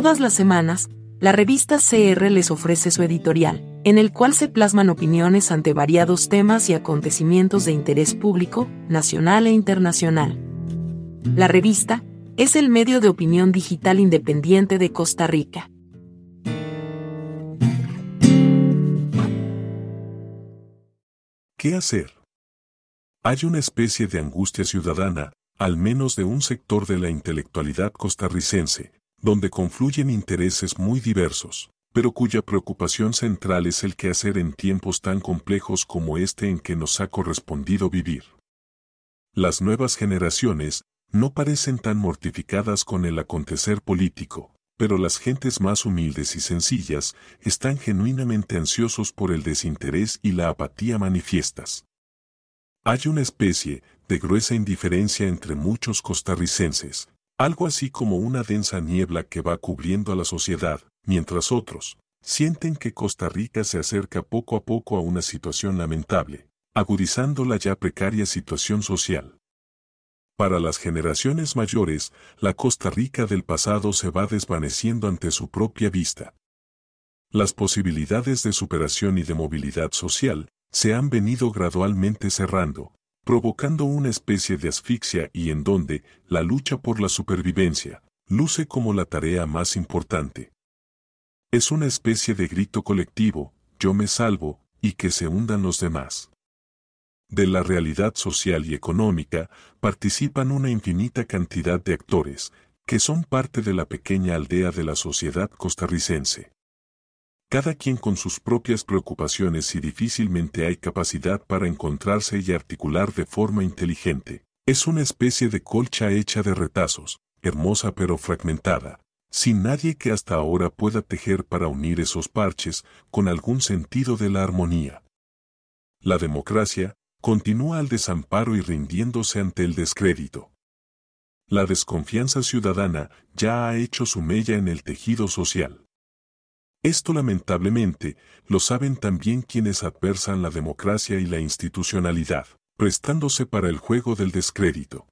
Todas las semanas, la revista CR les ofrece su editorial, en el cual se plasman opiniones ante variados temas y acontecimientos de interés público, nacional e internacional. La revista es el medio de opinión digital independiente de Costa Rica. ¿Qué hacer? Hay una especie de angustia ciudadana, al menos de un sector de la intelectualidad costarricense, donde confluyen intereses muy diversos, pero cuya preocupación central es el que hacer en tiempos tan complejos como este en que nos ha correspondido vivir. Las nuevas generaciones no parecen tan mortificadas con el acontecer político, pero las gentes más humildes y sencillas están genuinamente ansiosos por el desinterés y la apatía manifiestas. Hay una especie de gruesa indiferencia entre muchos costarricenses, algo así como una densa niebla que va cubriendo a la sociedad, mientras otros sienten que Costa Rica se acerca poco a poco a una situación lamentable, agudizando la ya precaria situación social. Para las generaciones mayores, la Costa Rica del pasado se va desvaneciendo ante su propia vista. Las posibilidades de superación y de movilidad social se han venido gradualmente cerrando, provocando una especie de asfixia y en donde la lucha por la supervivencia luce como la tarea más importante. Es una especie de grito colectivo, yo me salvo, y que se hundan los demás. De la realidad social y económica participan una infinita cantidad de actores, que son parte de la pequeña aldea de la sociedad costarricense cada quien con sus propias preocupaciones y difícilmente hay capacidad para encontrarse y articular de forma inteligente. Es una especie de colcha hecha de retazos, hermosa pero fragmentada, sin nadie que hasta ahora pueda tejer para unir esos parches con algún sentido de la armonía. La democracia continúa al desamparo y rindiéndose ante el descrédito. La desconfianza ciudadana ya ha hecho su mella en el tejido social. Esto lamentablemente lo saben también quienes adversan la democracia y la institucionalidad, prestándose para el juego del descrédito.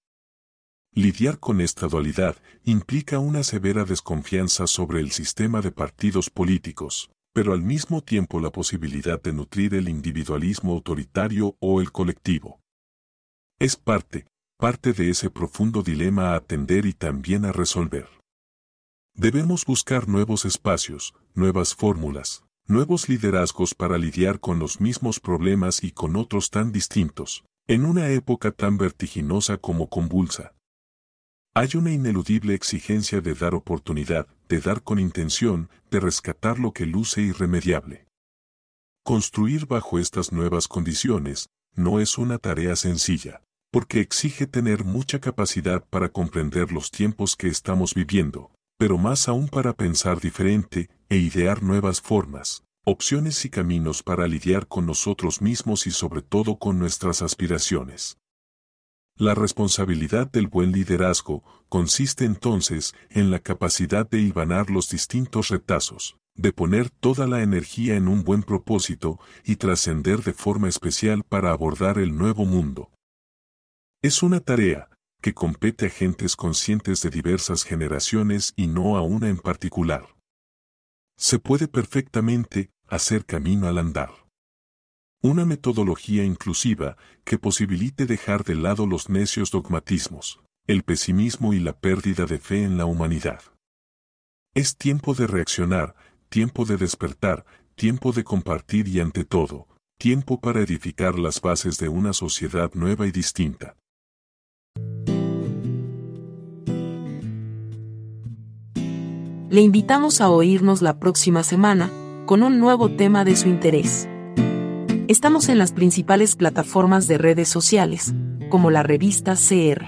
Lidiar con esta dualidad implica una severa desconfianza sobre el sistema de partidos políticos, pero al mismo tiempo la posibilidad de nutrir el individualismo autoritario o el colectivo. Es parte, parte de ese profundo dilema a atender y también a resolver. Debemos buscar nuevos espacios, nuevas fórmulas, nuevos liderazgos para lidiar con los mismos problemas y con otros tan distintos, en una época tan vertiginosa como convulsa. Hay una ineludible exigencia de dar oportunidad, de dar con intención, de rescatar lo que luce irremediable. Construir bajo estas nuevas condiciones no es una tarea sencilla, porque exige tener mucha capacidad para comprender los tiempos que estamos viviendo, pero más aún para pensar diferente e idear nuevas formas, opciones y caminos para lidiar con nosotros mismos y sobre todo con nuestras aspiraciones. La responsabilidad del buen liderazgo consiste entonces en la capacidad de hilvanar los distintos retazos, de poner toda la energía en un buen propósito y trascender de forma especial para abordar el nuevo mundo. Es una tarea, que compete a gentes conscientes de diversas generaciones y no a una en particular. Se puede perfectamente hacer camino al andar. Una metodología inclusiva que posibilite dejar de lado los necios dogmatismos, el pesimismo y la pérdida de fe en la humanidad. Es tiempo de reaccionar, tiempo de despertar, tiempo de compartir y ante todo, tiempo para edificar las bases de una sociedad nueva y distinta. Le invitamos a oírnos la próxima semana, con un nuevo tema de su interés. Estamos en las principales plataformas de redes sociales, como la revista CR.